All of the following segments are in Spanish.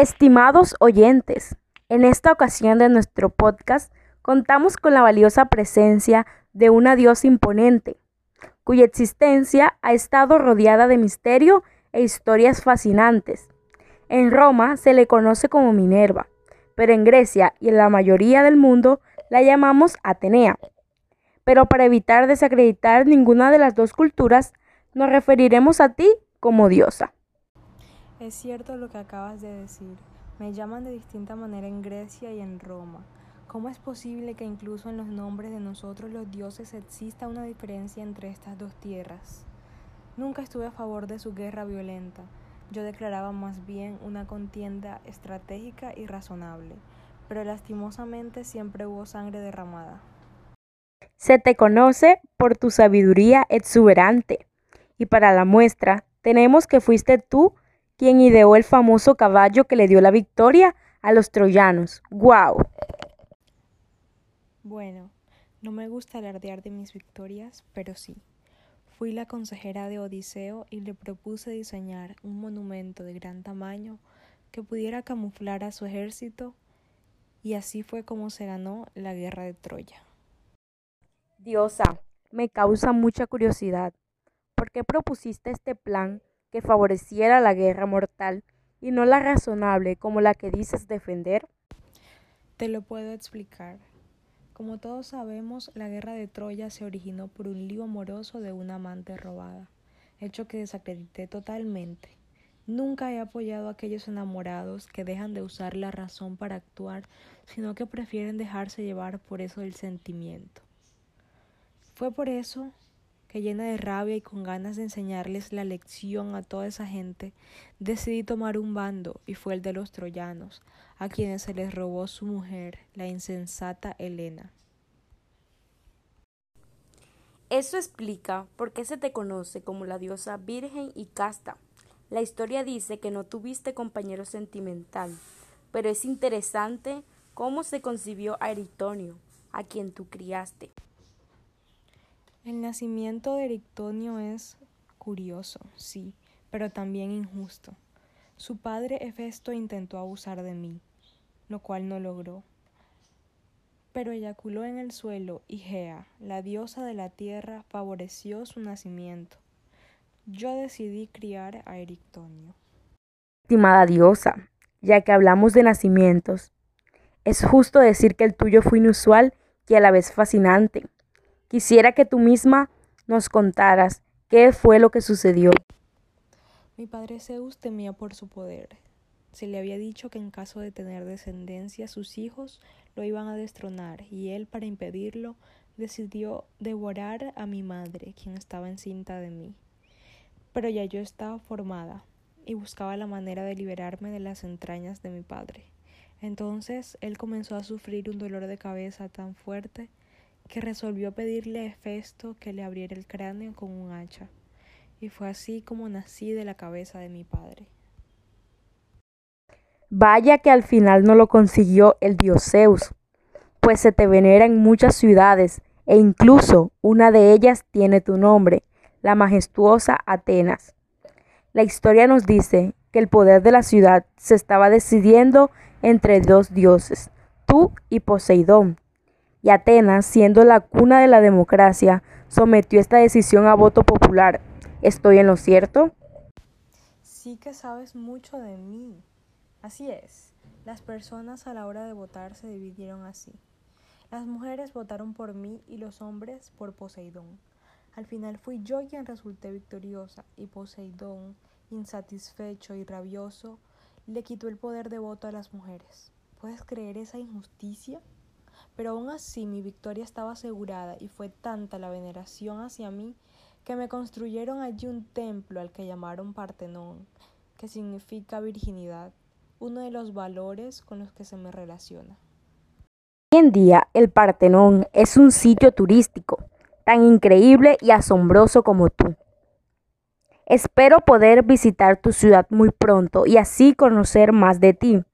Estimados oyentes, en esta ocasión de nuestro podcast contamos con la valiosa presencia de una diosa imponente, cuya existencia ha estado rodeada de misterio e historias fascinantes. En Roma se le conoce como Minerva, pero en Grecia y en la mayoría del mundo la llamamos Atenea. Pero para evitar desacreditar ninguna de las dos culturas, nos referiremos a ti como diosa. Es cierto lo que acabas de decir. Me llaman de distinta manera en Grecia y en Roma. ¿Cómo es posible que incluso en los nombres de nosotros los dioses exista una diferencia entre estas dos tierras? Nunca estuve a favor de su guerra violenta. Yo declaraba más bien una contienda estratégica y razonable, pero lastimosamente siempre hubo sangre derramada. Se te conoce por tu sabiduría exuberante, y para la muestra tenemos que fuiste tú quien ideó el famoso caballo que le dio la victoria a los troyanos. ¡Guau! Bueno, no me gusta alardear de mis victorias, pero sí. Fui la consejera de Odiseo y le propuse diseñar un monumento de gran tamaño que pudiera camuflar a su ejército y así fue como se ganó la guerra de Troya. Diosa, me causa mucha curiosidad. ¿Por qué propusiste este plan que favoreciera la guerra mortal y no la razonable como la que dices defender? Te lo puedo explicar. Como todos sabemos, la guerra de Troya se originó por un lío amoroso de una amante robada, hecho que desacredité totalmente. Nunca he apoyado a aquellos enamorados que dejan de usar la razón para actuar, sino que prefieren dejarse llevar por eso del sentimiento. Fue por eso que llena de rabia y con ganas de enseñarles la lección a toda esa gente, decidí tomar un bando y fue el de los troyanos, a quienes se les robó su mujer, la insensata Helena. Eso explica por qué se te conoce como la diosa virgen y casta. La historia dice que no tuviste compañero sentimental, pero es interesante cómo se concibió a Eritonio, a quien tú criaste. El nacimiento de Erictonio es curioso, sí, pero también injusto. Su padre Hefesto intentó abusar de mí, lo cual no logró. Pero eyaculó en el suelo y Gea, la diosa de la tierra, favoreció su nacimiento. Yo decidí criar a Erictonio. Estimada diosa, ya que hablamos de nacimientos, es justo decir que el tuyo fue inusual y a la vez fascinante. Quisiera que tú misma nos contaras qué fue lo que sucedió. Mi padre Zeus temía por su poder. Se le había dicho que en caso de tener descendencia sus hijos lo iban a destronar y él, para impedirlo, decidió devorar a mi madre, quien estaba encinta de mí. Pero ya yo estaba formada y buscaba la manera de liberarme de las entrañas de mi padre. Entonces él comenzó a sufrir un dolor de cabeza tan fuerte que resolvió pedirle a Hefesto que le abriera el cráneo con un hacha, y fue así como nací de la cabeza de mi padre. Vaya que al final no lo consiguió el dios Zeus, pues se te venera en muchas ciudades e incluso una de ellas tiene tu nombre, la majestuosa Atenas. La historia nos dice que el poder de la ciudad se estaba decidiendo entre dos dioses, tú y Poseidón, y Atenas, siendo la cuna de la democracia, sometió esta decisión a voto popular. ¿Estoy en lo cierto? Sí que sabes mucho de mí. Así es, las personas a la hora de votar se dividieron así. Las mujeres votaron por mí y los hombres por Poseidón. Al final fui yo quien resulté victoriosa y Poseidón, insatisfecho y rabioso, le quitó el poder de voto a las mujeres. ¿Puedes creer esa injusticia? Pero aún así mi victoria estaba asegurada y fue tanta la veneración hacia mí que me construyeron allí un templo al que llamaron Partenón, que significa virginidad, uno de los valores con los que se me relaciona. Hoy en día el Partenón es un sitio turístico tan increíble y asombroso como tú. Espero poder visitar tu ciudad muy pronto y así conocer más de ti.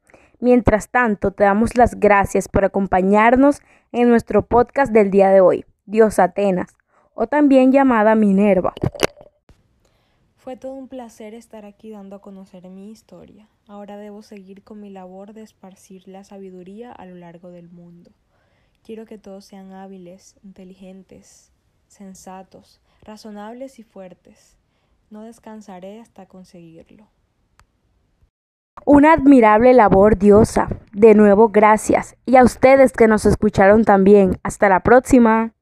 Mientras tanto, te damos las gracias por acompañarnos en nuestro podcast del día de hoy, Dios Atenas, o también llamada Minerva. Fue todo un placer estar aquí dando a conocer mi historia. Ahora debo seguir con mi labor de esparcir la sabiduría a lo largo del mundo. Quiero que todos sean hábiles, inteligentes, sensatos, razonables y fuertes. No descansaré hasta conseguirlo. Una admirable labor, diosa. De nuevo, gracias. Y a ustedes que nos escucharon también. Hasta la próxima.